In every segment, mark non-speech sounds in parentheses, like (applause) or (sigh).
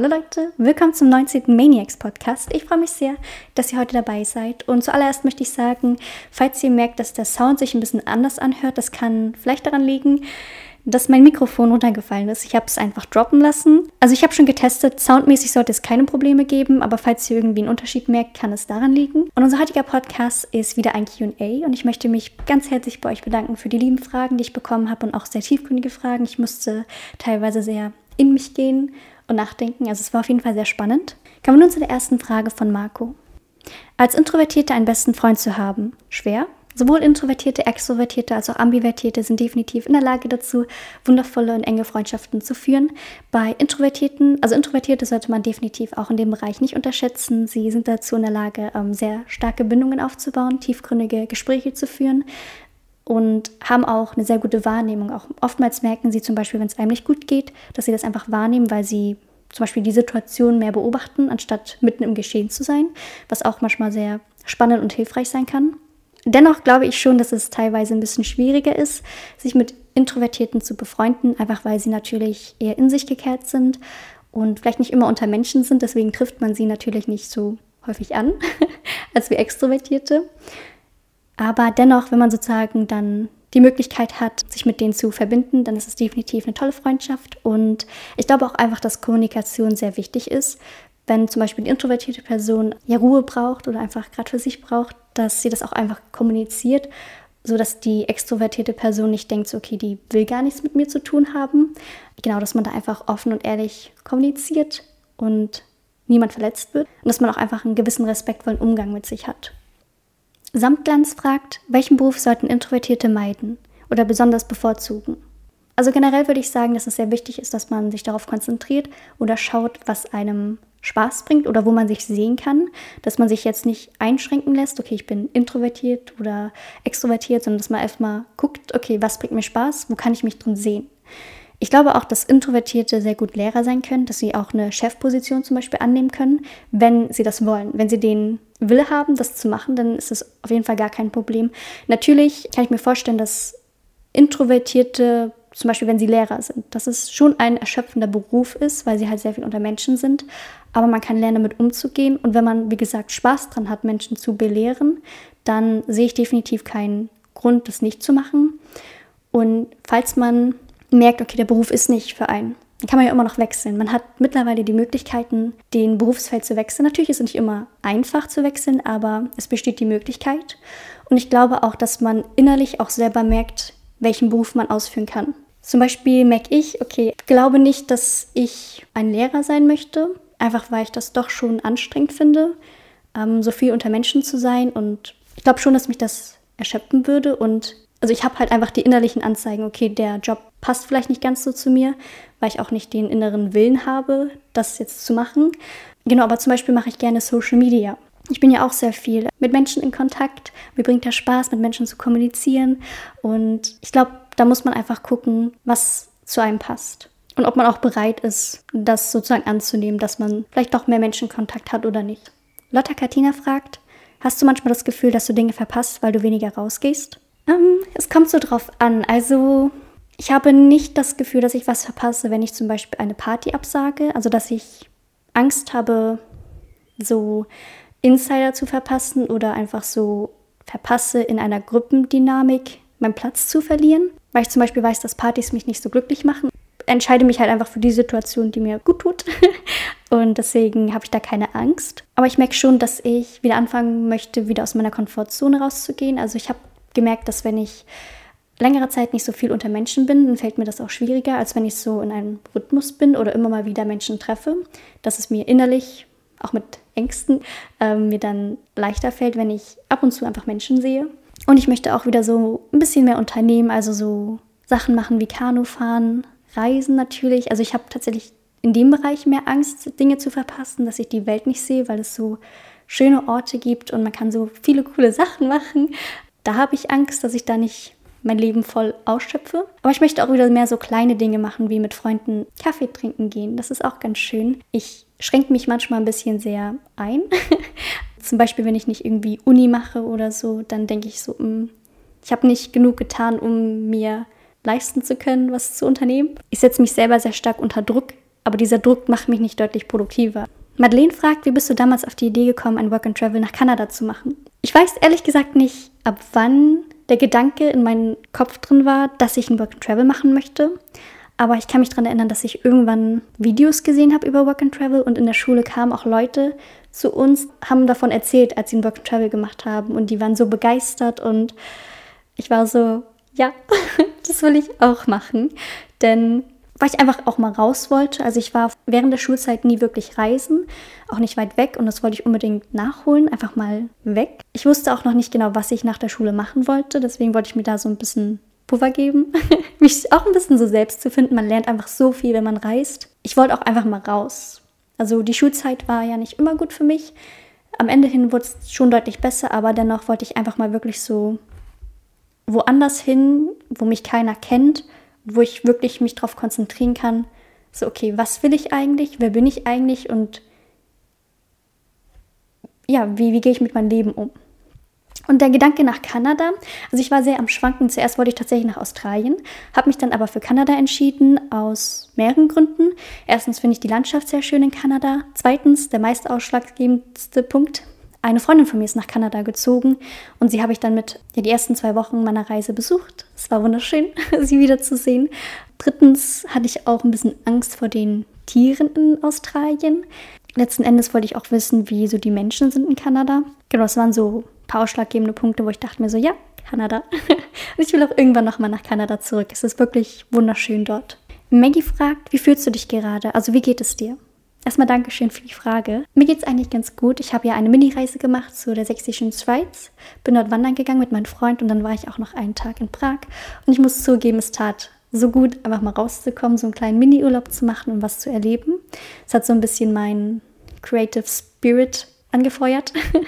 Hallo Leute, willkommen zum 19. Maniacs Podcast. Ich freue mich sehr, dass ihr heute dabei seid. Und zuallererst möchte ich sagen, falls ihr merkt, dass der Sound sich ein bisschen anders anhört, das kann vielleicht daran liegen, dass mein Mikrofon runtergefallen ist. Ich habe es einfach droppen lassen. Also ich habe schon getestet, soundmäßig sollte es keine Probleme geben, aber falls ihr irgendwie einen Unterschied merkt, kann es daran liegen. Und unser heutiger Podcast ist wieder ein QA und ich möchte mich ganz herzlich bei euch bedanken für die lieben Fragen, die ich bekommen habe und auch sehr tiefgründige Fragen. Ich musste teilweise sehr in mich gehen und nachdenken. Also es war auf jeden Fall sehr spannend. Kommen wir nun zu der ersten Frage von Marco. Als Introvertierte einen besten Freund zu haben, schwer? Sowohl Introvertierte, Extrovertierte als auch Ambivertierte sind definitiv in der Lage dazu, wundervolle und enge Freundschaften zu führen. Bei Introvertierten, also Introvertierte sollte man definitiv auch in dem Bereich nicht unterschätzen. Sie sind dazu in der Lage, ähm, sehr starke Bindungen aufzubauen, tiefgründige Gespräche zu führen und haben auch eine sehr gute Wahrnehmung. Auch oftmals merken sie zum Beispiel, wenn es einem nicht gut geht, dass sie das einfach wahrnehmen, weil sie zum Beispiel die Situation mehr beobachten, anstatt mitten im Geschehen zu sein, was auch manchmal sehr spannend und hilfreich sein kann. Dennoch glaube ich schon, dass es teilweise ein bisschen schwieriger ist, sich mit Introvertierten zu befreunden, einfach weil sie natürlich eher in sich gekehrt sind und vielleicht nicht immer unter Menschen sind. Deswegen trifft man sie natürlich nicht so häufig an (laughs) als wie Extrovertierte. Aber dennoch, wenn man sozusagen dann die Möglichkeit hat, sich mit denen zu verbinden, dann ist es definitiv eine tolle Freundschaft. Und ich glaube auch einfach, dass Kommunikation sehr wichtig ist. Wenn zum Beispiel die introvertierte Person ja Ruhe braucht oder einfach gerade für sich braucht, dass sie das auch einfach kommuniziert, sodass die extrovertierte Person nicht denkt, so, okay, die will gar nichts mit mir zu tun haben. Genau, dass man da einfach offen und ehrlich kommuniziert und niemand verletzt wird und dass man auch einfach einen gewissen respektvollen Umgang mit sich hat. Samtglanz fragt, welchen Beruf sollten Introvertierte meiden oder besonders bevorzugen? Also generell würde ich sagen, dass es sehr wichtig ist, dass man sich darauf konzentriert oder schaut, was einem Spaß bringt oder wo man sich sehen kann, dass man sich jetzt nicht einschränken lässt, okay, ich bin introvertiert oder extrovertiert, sondern dass man erstmal guckt, okay, was bringt mir Spaß, wo kann ich mich drin sehen. Ich glaube auch, dass Introvertierte sehr gut Lehrer sein können, dass sie auch eine Chefposition zum Beispiel annehmen können, wenn sie das wollen. Wenn sie den Wille haben, das zu machen, dann ist es auf jeden Fall gar kein Problem. Natürlich kann ich mir vorstellen, dass Introvertierte zum Beispiel wenn sie Lehrer sind, dass es schon ein erschöpfender Beruf ist, weil sie halt sehr viel unter Menschen sind. Aber man kann lernen, damit umzugehen. Und wenn man, wie gesagt, Spaß dran hat, Menschen zu belehren, dann sehe ich definitiv keinen Grund, das nicht zu machen. Und falls man merkt, okay, der Beruf ist nicht für einen, kann man ja immer noch wechseln. Man hat mittlerweile die Möglichkeiten, den Berufsfeld zu wechseln. Natürlich ist es nicht immer einfach zu wechseln, aber es besteht die Möglichkeit. Und ich glaube auch, dass man innerlich auch selber merkt, welchen Beruf man ausführen kann. Zum Beispiel merke ich, okay, ich glaube nicht, dass ich ein Lehrer sein möchte, einfach weil ich das doch schon anstrengend finde, ähm, so viel unter Menschen zu sein. Und ich glaube schon, dass mich das erschöpfen würde. Und also ich habe halt einfach die innerlichen Anzeigen, okay, der Job passt vielleicht nicht ganz so zu mir, weil ich auch nicht den inneren Willen habe, das jetzt zu machen. Genau, aber zum Beispiel mache ich gerne Social Media. Ich bin ja auch sehr viel mit Menschen in Kontakt. Mir bringt ja Spaß, mit Menschen zu kommunizieren. Und ich glaube, da muss man einfach gucken, was zu einem passt. Und ob man auch bereit ist, das sozusagen anzunehmen, dass man vielleicht doch mehr Menschenkontakt hat oder nicht. Lotta Katina fragt, hast du manchmal das Gefühl, dass du Dinge verpasst, weil du weniger rausgehst? Ähm, es kommt so drauf an. Also ich habe nicht das Gefühl, dass ich was verpasse, wenn ich zum Beispiel eine Party absage. Also dass ich Angst habe, so Insider zu verpassen oder einfach so verpasse in einer Gruppendynamik meinen Platz zu verlieren weil ich zum Beispiel weiß, dass Partys mich nicht so glücklich machen. Entscheide mich halt einfach für die Situation, die mir gut tut. (laughs) Und deswegen habe ich da keine Angst. Aber ich merke schon, dass ich wieder anfangen möchte, wieder aus meiner Komfortzone rauszugehen. Also ich habe gemerkt, dass wenn ich längere Zeit nicht so viel unter Menschen bin, dann fällt mir das auch schwieriger, als wenn ich so in einem Rhythmus bin oder immer mal wieder Menschen treffe. Dass es mir innerlich, auch mit Ängsten, äh, mir dann leichter fällt, wenn ich ab und zu einfach Menschen sehe. Und ich möchte auch wieder so ein bisschen mehr unternehmen, also so Sachen machen wie Kanufahren, Reisen natürlich. Also ich habe tatsächlich in dem Bereich mehr Angst, Dinge zu verpassen, dass ich die Welt nicht sehe, weil es so schöne Orte gibt und man kann so viele coole Sachen (laughs) machen. Da habe ich Angst, dass ich da nicht mein Leben voll ausschöpfe. Aber ich möchte auch wieder mehr so kleine Dinge machen, wie mit Freunden Kaffee trinken gehen. Das ist auch ganz schön. Ich schränke mich manchmal ein bisschen sehr ein. (laughs) Zum Beispiel, wenn ich nicht irgendwie Uni mache oder so, dann denke ich so, mm, ich habe nicht genug getan, um mir leisten zu können, was zu unternehmen. Ich setze mich selber sehr stark unter Druck, aber dieser Druck macht mich nicht deutlich produktiver. Madeleine fragt, wie bist du damals auf die Idee gekommen, ein Work and Travel nach Kanada zu machen? Ich weiß ehrlich gesagt nicht, ab wann der Gedanke in meinem Kopf drin war, dass ich ein Work and Travel machen möchte. Aber ich kann mich daran erinnern, dass ich irgendwann Videos gesehen habe über Work and Travel und in der Schule kamen auch Leute zu uns, haben davon erzählt, als sie ein Work and Travel gemacht haben und die waren so begeistert und ich war so, ja, (laughs) das will ich auch machen, denn weil ich einfach auch mal raus wollte. Also ich war während der Schulzeit nie wirklich reisen, auch nicht weit weg und das wollte ich unbedingt nachholen, einfach mal weg. Ich wusste auch noch nicht genau, was ich nach der Schule machen wollte, deswegen wollte ich mir da so ein bisschen Puffer geben, (laughs) mich auch ein bisschen so selbst zu finden. Man lernt einfach so viel, wenn man reist. Ich wollte auch einfach mal raus. Also die Schulzeit war ja nicht immer gut für mich. Am Ende hin wurde es schon deutlich besser, aber dennoch wollte ich einfach mal wirklich so woanders hin, wo mich keiner kennt wo ich wirklich mich darauf konzentrieren kann, so, okay, was will ich eigentlich, wer bin ich eigentlich und ja, wie, wie gehe ich mit meinem Leben um? Und der Gedanke nach Kanada, also ich war sehr am Schwanken. Zuerst wollte ich tatsächlich nach Australien, habe mich dann aber für Kanada entschieden, aus mehreren Gründen. Erstens finde ich die Landschaft sehr schön in Kanada. Zweitens, der meist ausschlaggebendste Punkt, eine Freundin von mir ist nach Kanada gezogen und sie habe ich dann mit ja, die ersten zwei Wochen meiner Reise besucht. Es war wunderschön, (laughs) sie wiederzusehen. Drittens hatte ich auch ein bisschen Angst vor den Tieren in Australien. Letzten Endes wollte ich auch wissen, wie so die Menschen sind in Kanada. Genau, das waren so ein paar ausschlaggebende Punkte, wo ich dachte mir so, ja, Kanada. (laughs) und ich will auch irgendwann nochmal nach Kanada zurück. Es ist wirklich wunderschön dort. Maggie fragt, wie fühlst du dich gerade? Also wie geht es dir? Erstmal Dankeschön für die Frage. Mir geht es eigentlich ganz gut. Ich habe ja eine Mini-Reise gemacht zu der sächsischen Schweiz, bin dort wandern gegangen mit meinem Freund und dann war ich auch noch einen Tag in Prag. Und ich muss zugeben, es tat so gut, einfach mal rauszukommen, so einen kleinen Mini-Urlaub zu machen und was zu erleben. Es hat so ein bisschen meinen Creative Spirit angefeuert. (laughs)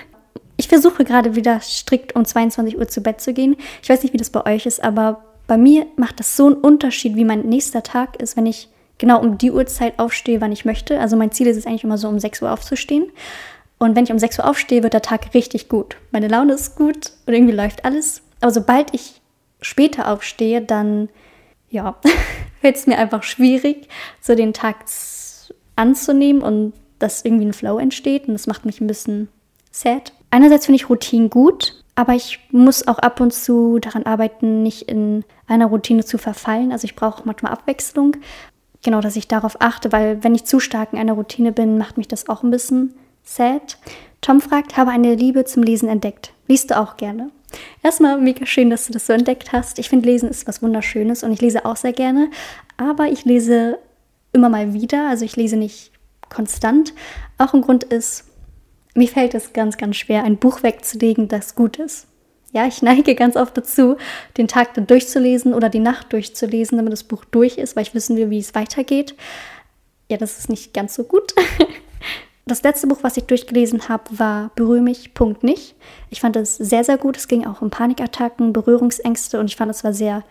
Ich versuche gerade wieder strikt um 22 Uhr zu Bett zu gehen. Ich weiß nicht, wie das bei euch ist, aber bei mir macht das so einen Unterschied, wie mein nächster Tag ist, wenn ich genau um die Uhrzeit aufstehe, wann ich möchte. Also mein Ziel ist es eigentlich immer so, um 6 Uhr aufzustehen. Und wenn ich um 6 Uhr aufstehe, wird der Tag richtig gut. Meine Laune ist gut und irgendwie läuft alles. Aber sobald ich später aufstehe, dann, ja, (laughs) wird es mir einfach schwierig, so den Tag anzunehmen und dass irgendwie ein Flow entsteht. Und das macht mich ein bisschen sad. Einerseits finde ich Routinen gut, aber ich muss auch ab und zu daran arbeiten, nicht in einer Routine zu verfallen. Also ich brauche manchmal Abwechslung genau, dass ich darauf achte, weil wenn ich zu stark in einer Routine bin, macht mich das auch ein bisschen sad. Tom fragt, habe eine Liebe zum Lesen entdeckt. Liest du auch gerne? Erstmal mega schön, dass du das so entdeckt hast. Ich finde, Lesen ist was Wunderschönes und ich lese auch sehr gerne. Aber ich lese immer mal wieder, also ich lese nicht konstant. Auch ein Grund ist, mir fällt es ganz, ganz schwer, ein Buch wegzulegen, das gut ist. Ja, ich neige ganz oft dazu, den Tag dann durchzulesen oder die Nacht durchzulesen, damit das Buch durch ist, weil ich wissen will, wie es weitergeht. Ja, das ist nicht ganz so gut. (laughs) Das letzte Buch, was ich durchgelesen habe, war Berühre mich, Punkt nicht. Ich fand es sehr, sehr gut. Es ging auch um Panikattacken, Berührungsängste und ich fand es war sehr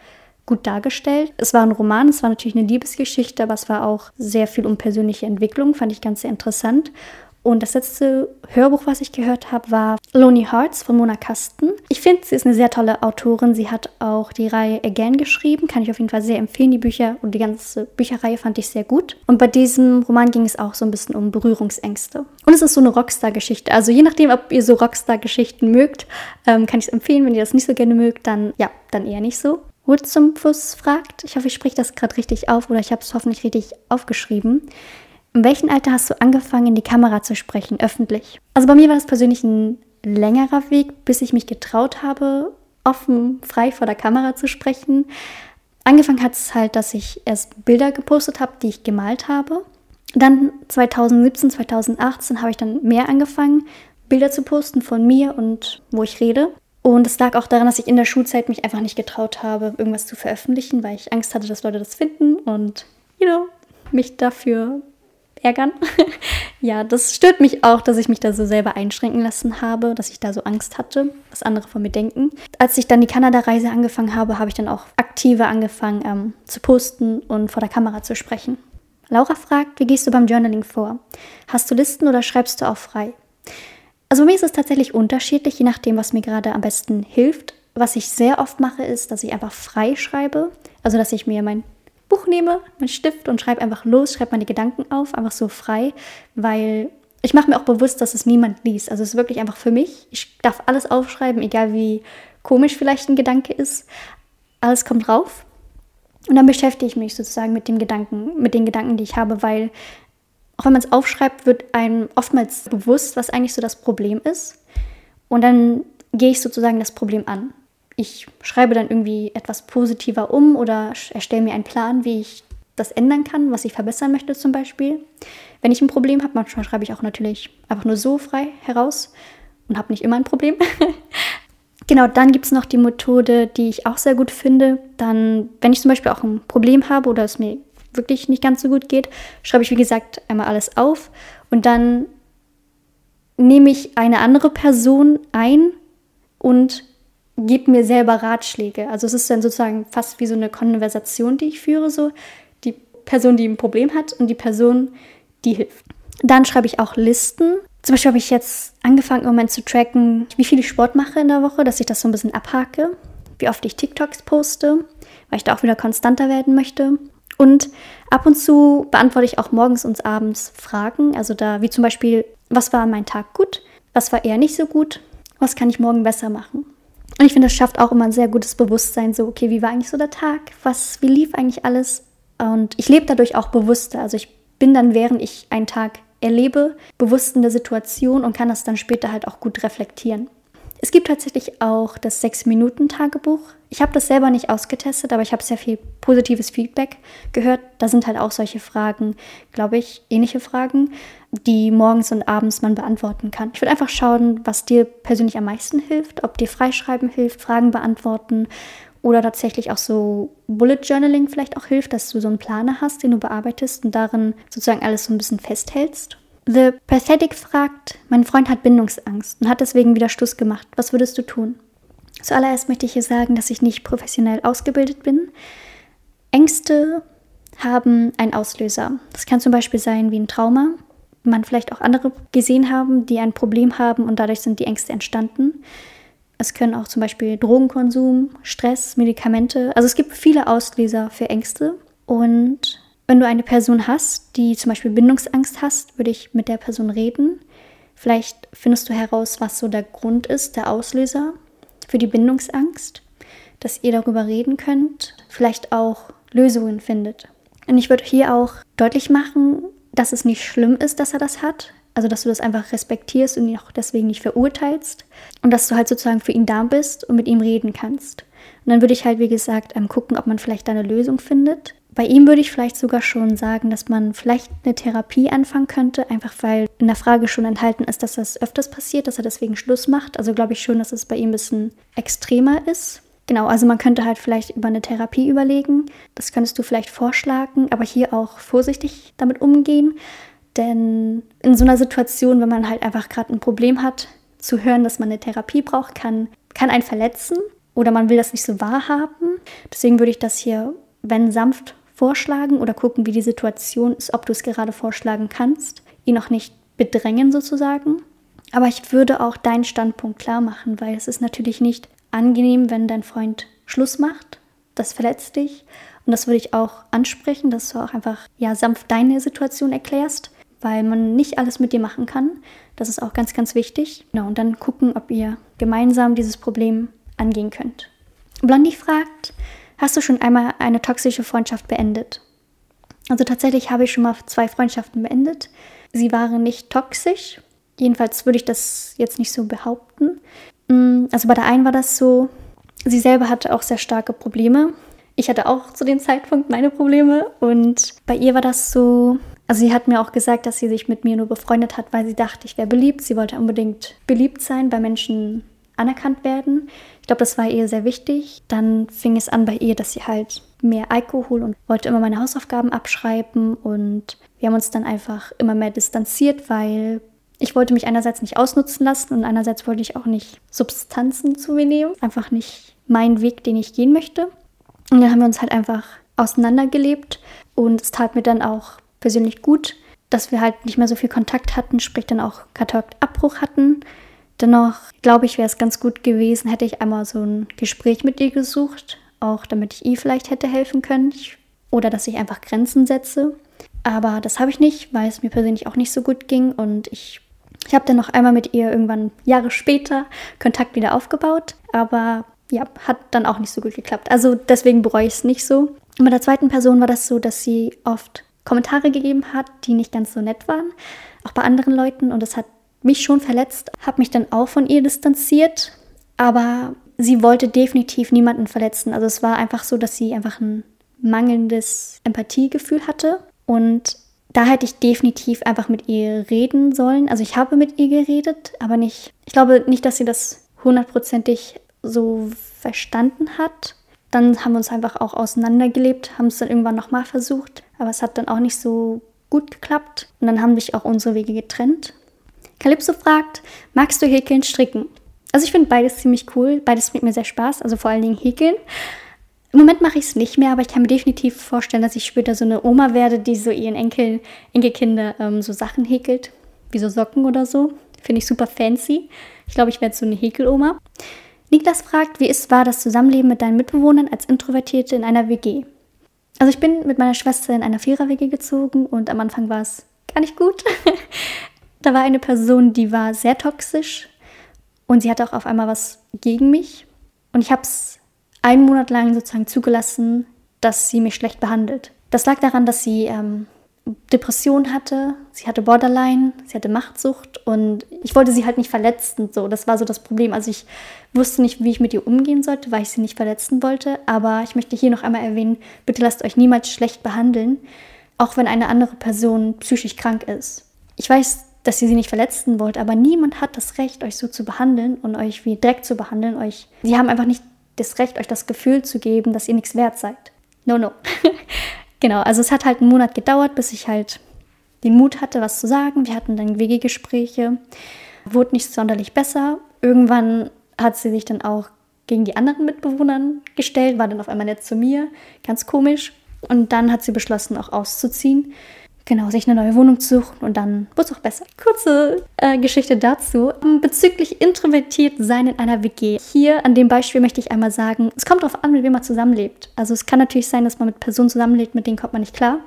gut dargestellt. Es war ein Roman, es war natürlich eine Liebesgeschichte, aber es war auch sehr viel um persönliche Entwicklung, fand ich ganz sehr interessant. Und das letzte Hörbuch, was ich gehört habe, war Lonely Hearts von Mona Kasten. Ich finde, sie ist eine sehr tolle Autorin. Sie hat auch die Reihe Again geschrieben. Kann ich auf jeden Fall sehr empfehlen. Die Bücher und die ganze Bücherreihe fand ich sehr gut. Und bei diesem Roman ging es auch so ein bisschen um Berührungsängste. Und es ist so eine Rockstar-Geschichte. Also je nachdem, ob ihr so Rockstar-Geschichten mögt, ähm, kann ich es empfehlen. Wenn ihr das nicht so gerne mögt, dann ja, dann eher nicht so. Wood zum Fuß fragt, ich hoffe, ich spreche das gerade richtig auf oder ich habe es hoffentlich richtig aufgeschrieben. In welchem Alter hast du angefangen, in die Kamera zu sprechen, öffentlich? Also bei mir war das persönlich ein längerer Weg, bis ich mich getraut habe, offen, frei vor der Kamera zu sprechen. Angefangen hat es halt, dass ich erst Bilder gepostet habe, die ich gemalt habe. Dann 2017, 2018 habe ich dann mehr angefangen, Bilder zu posten von mir und wo ich rede. Und es lag auch daran, dass ich in der Schulzeit mich einfach nicht getraut habe, irgendwas zu veröffentlichen, weil ich Angst hatte, dass Leute das finden und, you know, mich dafür ärgern. (laughs) ja, das stört mich auch, dass ich mich da so selber einschränken lassen habe, dass ich da so Angst hatte, was andere von mir denken. Als ich dann die Kanada-Reise angefangen habe, habe ich dann auch aktiver angefangen ähm, zu posten und vor der Kamera zu sprechen. Laura fragt, wie gehst du beim Journaling vor? Hast du Listen oder schreibst du auch frei? Also mir ist es tatsächlich unterschiedlich, je nachdem, was mir gerade am besten hilft. Was ich sehr oft mache, ist, dass ich einfach frei schreibe. Also dass ich mir mein Buch nehme, meinen Stift und schreibe einfach los, schreibe meine Gedanken auf, einfach so frei, weil ich mache mir auch bewusst, dass es niemand liest. Also es ist wirklich einfach für mich. Ich darf alles aufschreiben, egal wie komisch vielleicht ein Gedanke ist. Alles kommt drauf. Und dann beschäftige ich mich sozusagen mit dem Gedanken, mit den Gedanken, die ich habe, weil auch wenn man es aufschreibt, wird einem oftmals bewusst, was eigentlich so das Problem ist. Und dann gehe ich sozusagen das Problem an. Ich schreibe dann irgendwie etwas positiver um oder erstelle mir einen Plan, wie ich das ändern kann, was ich verbessern möchte zum Beispiel. Wenn ich ein Problem habe, manchmal schreibe ich auch natürlich einfach nur so frei heraus und habe nicht immer ein Problem. (laughs) genau, dann gibt es noch die Methode, die ich auch sehr gut finde. Dann, wenn ich zum Beispiel auch ein Problem habe oder es mir wirklich nicht ganz so gut geht, schreibe ich, wie gesagt, einmal alles auf und dann nehme ich eine andere Person ein und gebe mir selber Ratschläge. Also es ist dann sozusagen fast wie so eine Konversation, die ich führe, so die Person, die ein Problem hat und die Person, die hilft. Dann schreibe ich auch Listen. Zum Beispiel habe ich jetzt angefangen, im Moment zu tracken, wie viel ich Sport mache in der Woche, dass ich das so ein bisschen abhake, wie oft ich TikToks poste, weil ich da auch wieder konstanter werden möchte. Und ab und zu beantworte ich auch morgens und abends Fragen. Also da, wie zum Beispiel, was war an meinem Tag gut? Was war eher nicht so gut? Was kann ich morgen besser machen? Und ich finde, das schafft auch immer ein sehr gutes Bewusstsein, so, okay, wie war eigentlich so der Tag? Was, wie lief eigentlich alles? Und ich lebe dadurch auch bewusster. Also ich bin dann, während ich einen Tag erlebe, bewusst in der Situation und kann das dann später halt auch gut reflektieren. Es gibt tatsächlich auch das 6-Minuten-Tagebuch. Ich habe das selber nicht ausgetestet, aber ich habe sehr viel positives Feedback gehört. Da sind halt auch solche Fragen, glaube ich, ähnliche Fragen, die morgens und abends man beantworten kann. Ich würde einfach schauen, was dir persönlich am meisten hilft, ob dir Freischreiben hilft, Fragen beantworten oder tatsächlich auch so Bullet Journaling vielleicht auch hilft, dass du so einen Planer hast, den du bearbeitest und darin sozusagen alles so ein bisschen festhältst. The Pathetic fragt, mein Freund hat Bindungsangst und hat deswegen wieder Schluss gemacht. Was würdest du tun? Zuallererst möchte ich hier sagen, dass ich nicht professionell ausgebildet bin. Ängste haben einen Auslöser. Das kann zum Beispiel sein wie ein Trauma. Man vielleicht auch andere gesehen haben, die ein Problem haben und dadurch sind die Ängste entstanden. Es können auch zum Beispiel Drogenkonsum, Stress, Medikamente. Also es gibt viele Auslöser für Ängste. Und wenn du eine Person hast, die zum Beispiel Bindungsangst hast, würde ich mit der Person reden. Vielleicht findest du heraus, was so der Grund ist, der Auslöser für die Bindungsangst, dass ihr darüber reden könnt, vielleicht auch Lösungen findet. Und ich würde hier auch deutlich machen, dass es nicht schlimm ist, dass er das hat, also, dass du das einfach respektierst und ihn auch deswegen nicht verurteilst. Und dass du halt sozusagen für ihn da bist und mit ihm reden kannst. Und dann würde ich halt, wie gesagt, ähm, gucken, ob man vielleicht da eine Lösung findet. Bei ihm würde ich vielleicht sogar schon sagen, dass man vielleicht eine Therapie anfangen könnte, einfach weil in der Frage schon enthalten ist, dass das öfters passiert, dass er deswegen Schluss macht. Also glaube ich schon, dass es bei ihm ein bisschen extremer ist. Genau, also man könnte halt vielleicht über eine Therapie überlegen. Das könntest du vielleicht vorschlagen, aber hier auch vorsichtig damit umgehen. Denn in so einer Situation, wenn man halt einfach gerade ein Problem hat, zu hören, dass man eine Therapie braucht, kann, kann einen verletzen oder man will das nicht so wahrhaben. Deswegen würde ich das hier, wenn sanft, vorschlagen oder gucken, wie die Situation ist, ob du es gerade vorschlagen kannst, ihn auch nicht bedrängen sozusagen. Aber ich würde auch deinen Standpunkt klar machen, weil es ist natürlich nicht angenehm, wenn dein Freund Schluss macht. Das verletzt dich. Und das würde ich auch ansprechen, dass du auch einfach ja sanft deine Situation erklärst weil man nicht alles mit dir machen kann. Das ist auch ganz, ganz wichtig. Genau, und dann gucken, ob ihr gemeinsam dieses Problem angehen könnt. Blondie fragt, hast du schon einmal eine toxische Freundschaft beendet? Also tatsächlich habe ich schon mal zwei Freundschaften beendet. Sie waren nicht toxisch. Jedenfalls würde ich das jetzt nicht so behaupten. Mm, also bei der einen war das so, sie selber hatte auch sehr starke Probleme. Ich hatte auch zu dem Zeitpunkt meine Probleme und bei ihr war das so, also sie hat mir auch gesagt, dass sie sich mit mir nur befreundet hat, weil sie dachte, ich wäre beliebt. Sie wollte unbedingt beliebt sein, bei Menschen anerkannt werden. Ich glaube, das war ihr sehr wichtig. Dann fing es an bei ihr, dass sie halt mehr Alkohol und wollte immer meine Hausaufgaben abschreiben und wir haben uns dann einfach immer mehr distanziert, weil ich wollte mich einerseits nicht ausnutzen lassen und einerseits wollte ich auch nicht Substanzen zu mir nehmen. Einfach nicht mein Weg, den ich gehen möchte. Und dann haben wir uns halt einfach auseinandergelebt und es tat mir dann auch persönlich gut, dass wir halt nicht mehr so viel Kontakt hatten, sprich dann auch Kontaktabbruch hatten. Dennoch glaube ich, wäre es ganz gut gewesen, hätte ich einmal so ein Gespräch mit ihr gesucht, auch damit ich ihr vielleicht hätte helfen können. Ich oder dass ich einfach Grenzen setze. Aber das habe ich nicht, weil es mir persönlich auch nicht so gut ging und ich, ich habe dann noch einmal mit ihr irgendwann Jahre später Kontakt wieder aufgebaut, aber ja, hat dann auch nicht so gut geklappt. Also deswegen bereue ich es nicht so. Und bei der zweiten Person war das so, dass sie oft Kommentare gegeben hat, die nicht ganz so nett waren, auch bei anderen Leuten und das hat mich schon verletzt, habe mich dann auch von ihr distanziert, aber sie wollte definitiv niemanden verletzen. Also es war einfach so, dass sie einfach ein mangelndes Empathiegefühl hatte und da hätte ich definitiv einfach mit ihr reden sollen. Also ich habe mit ihr geredet, aber nicht, ich glaube nicht, dass sie das hundertprozentig so verstanden hat. Dann haben wir uns einfach auch auseinandergelebt, haben es dann irgendwann nochmal versucht, aber es hat dann auch nicht so gut geklappt. Und dann haben sich auch unsere Wege getrennt. Calypso fragt, magst du häkeln, stricken? Also ich finde beides ziemlich cool. Beides bringt mir sehr Spaß, also vor allen Dingen häkeln. Im Moment mache ich es nicht mehr, aber ich kann mir definitiv vorstellen, dass ich später so eine Oma werde, die so ihren Enkel, Enkelkinder ähm, so Sachen häkelt, wie so Socken oder so. Finde ich super fancy. Ich glaube, ich werde so eine Häkeloma. Niklas fragt, wie es war das Zusammenleben mit deinen Mitbewohnern als Introvertierte in einer WG. Also ich bin mit meiner Schwester in einer Vierer-WG gezogen und am Anfang war es gar nicht gut. (laughs) da war eine Person, die war sehr toxisch und sie hatte auch auf einmal was gegen mich. Und ich habe es einen Monat lang sozusagen zugelassen, dass sie mich schlecht behandelt. Das lag daran, dass sie ähm, Depression hatte, sie hatte Borderline, sie hatte Machtsucht und ich wollte sie halt nicht verletzen. So, das war so das Problem. Also ich wusste nicht, wie ich mit ihr umgehen sollte, weil ich sie nicht verletzen wollte. Aber ich möchte hier noch einmal erwähnen: Bitte lasst euch niemals schlecht behandeln, auch wenn eine andere Person psychisch krank ist. Ich weiß, dass ihr sie nicht verletzen wollt, aber niemand hat das Recht, euch so zu behandeln und euch wie Dreck zu behandeln. Euch, sie haben einfach nicht das Recht, euch das Gefühl zu geben, dass ihr nichts wert seid. No, no. (laughs) Genau, also es hat halt einen Monat gedauert, bis ich halt den Mut hatte, was zu sagen. Wir hatten dann WG-Gespräche, wurde nicht sonderlich besser. Irgendwann hat sie sich dann auch gegen die anderen Mitbewohner gestellt, war dann auf einmal nett zu mir, ganz komisch. Und dann hat sie beschlossen, auch auszuziehen genau, sich eine neue Wohnung zu suchen und dann wird es auch besser. Kurze äh, Geschichte dazu. Bezüglich introvertiert sein in einer WG. Hier an dem Beispiel möchte ich einmal sagen, es kommt darauf an, mit wem man zusammenlebt. Also es kann natürlich sein, dass man mit Personen zusammenlebt, mit denen kommt man nicht klar.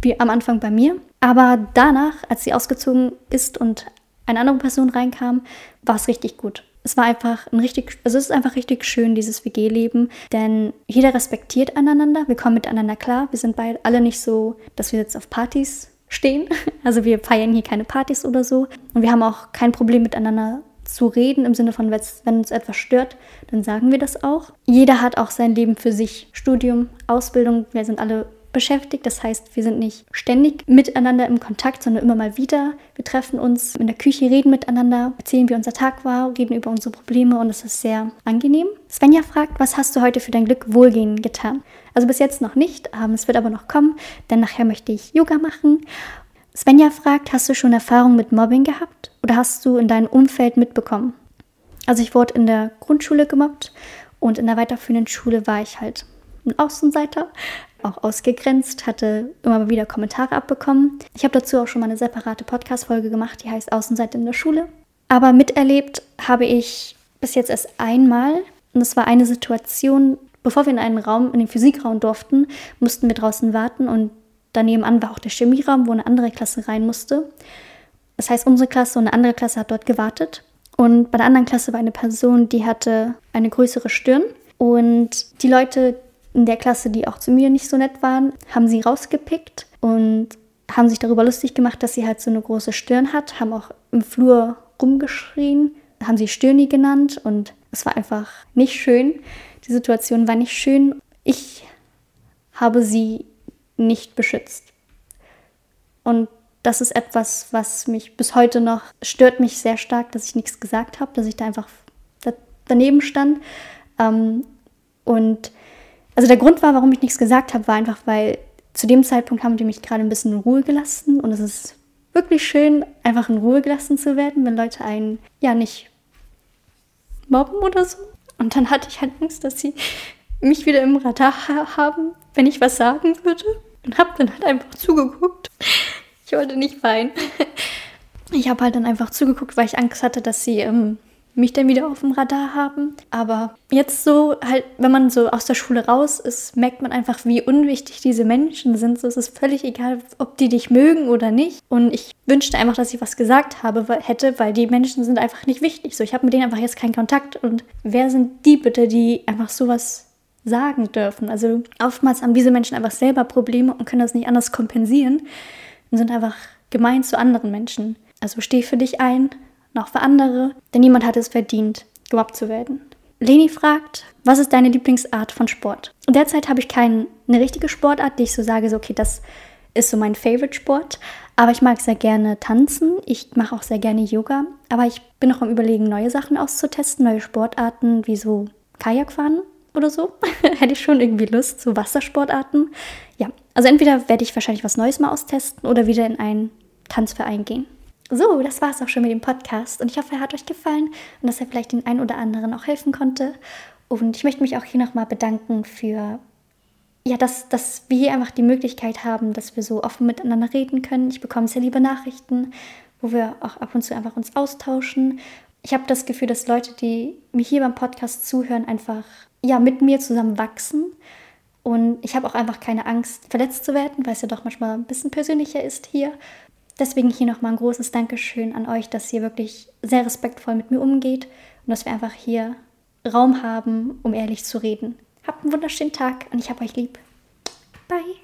Wie am Anfang bei mir. Aber danach, als sie ausgezogen ist und eine andere Person reinkam, war es richtig gut es war einfach ein richtig, also es ist einfach richtig schön, dieses WG-Leben, denn jeder respektiert einander, wir kommen miteinander klar, wir sind beide alle nicht so, dass wir jetzt auf Partys stehen, (laughs) also wir feiern hier keine Partys oder so. Und wir haben auch kein Problem miteinander zu reden im Sinne von, wenn uns etwas stört, dann sagen wir das auch. Jeder hat auch sein Leben für sich, Studium, Ausbildung, wir sind alle beschäftigt. Das heißt, wir sind nicht ständig miteinander im Kontakt, sondern immer mal wieder. Wir treffen uns in der Küche, reden miteinander, erzählen, wie unser Tag war, reden über unsere Probleme und es ist sehr angenehm. Svenja fragt, was hast du heute für dein Glück Wohlgehen getan? Also bis jetzt noch nicht, ähm, es wird aber noch kommen, denn nachher möchte ich Yoga machen. Svenja fragt, hast du schon Erfahrung mit Mobbing gehabt oder hast du in deinem Umfeld mitbekommen? Also ich wurde in der Grundschule gemobbt und in der weiterführenden Schule war ich halt ein Außenseiter auch ausgegrenzt, hatte immer wieder Kommentare abbekommen. Ich habe dazu auch schon mal eine separate Podcast-Folge gemacht, die heißt Außenseite in der Schule. Aber miterlebt habe ich bis jetzt erst einmal, und das war eine Situation, bevor wir in einen Raum, in den Physikraum durften, mussten wir draußen warten und daneben an war auch der Chemieraum, wo eine andere Klasse rein musste. Das heißt, unsere Klasse und eine andere Klasse hat dort gewartet. Und bei der anderen Klasse war eine Person, die hatte eine größere Stirn. Und die Leute, in der Klasse, die auch zu mir nicht so nett waren, haben sie rausgepickt und haben sich darüber lustig gemacht, dass sie halt so eine große Stirn hat, haben auch im Flur rumgeschrien, haben sie Stirni genannt und es war einfach nicht schön. Die Situation war nicht schön. Ich habe sie nicht beschützt. Und das ist etwas, was mich bis heute noch stört mich sehr stark, dass ich nichts gesagt habe, dass ich da einfach daneben stand. Ähm, und also der Grund war, warum ich nichts gesagt habe, war einfach, weil zu dem Zeitpunkt haben die mich gerade ein bisschen in Ruhe gelassen und es ist wirklich schön, einfach in Ruhe gelassen zu werden, wenn Leute einen ja nicht mobben oder so. Und dann hatte ich halt Angst, dass sie mich wieder im Radar haben, wenn ich was sagen würde. Und habe dann halt einfach zugeguckt. Ich wollte nicht weinen. Ich habe halt dann einfach zugeguckt, weil ich Angst hatte, dass sie ähm, mich dann wieder auf dem Radar haben. Aber jetzt so halt, wenn man so aus der Schule raus ist, merkt man einfach, wie unwichtig diese Menschen sind. So es ist völlig egal, ob die dich mögen oder nicht. Und ich wünschte einfach, dass ich was gesagt habe, hätte, weil die Menschen sind einfach nicht wichtig. So, ich habe mit denen einfach jetzt keinen Kontakt. Und wer sind die bitte, die einfach sowas sagen dürfen? Also oftmals haben diese Menschen einfach selber Probleme und können das nicht anders kompensieren und sind einfach gemein zu anderen Menschen. Also steh für dich ein, noch für andere, denn niemand hat es verdient, gemobbt zu werden. Leni fragt, was ist deine Lieblingsart von Sport? Und derzeit habe ich keine richtige Sportart, die ich so sage, so okay, das ist so mein Favorite-Sport. Aber ich mag sehr gerne tanzen. Ich mache auch sehr gerne Yoga. Aber ich bin noch am Überlegen, neue Sachen auszutesten, neue Sportarten wie so Kajakfahren oder so. (laughs) Hätte ich schon irgendwie Lust, so Wassersportarten. Ja, also entweder werde ich wahrscheinlich was Neues mal austesten oder wieder in einen Tanzverein gehen. So, das war es auch schon mit dem Podcast und ich hoffe, er hat euch gefallen und dass er vielleicht den einen oder anderen auch helfen konnte. Und ich möchte mich auch hier nochmal bedanken für, ja, dass, dass wir hier einfach die Möglichkeit haben, dass wir so offen miteinander reden können. Ich bekomme sehr liebe Nachrichten, wo wir auch ab und zu einfach uns austauschen. Ich habe das Gefühl, dass Leute, die mir hier beim Podcast zuhören, einfach ja, mit mir zusammen wachsen. Und ich habe auch einfach keine Angst, verletzt zu werden, weil es ja doch manchmal ein bisschen persönlicher ist hier. Deswegen hier nochmal ein großes Dankeschön an euch, dass ihr wirklich sehr respektvoll mit mir umgeht und dass wir einfach hier Raum haben, um ehrlich zu reden. Habt einen wunderschönen Tag und ich habe euch lieb. Bye.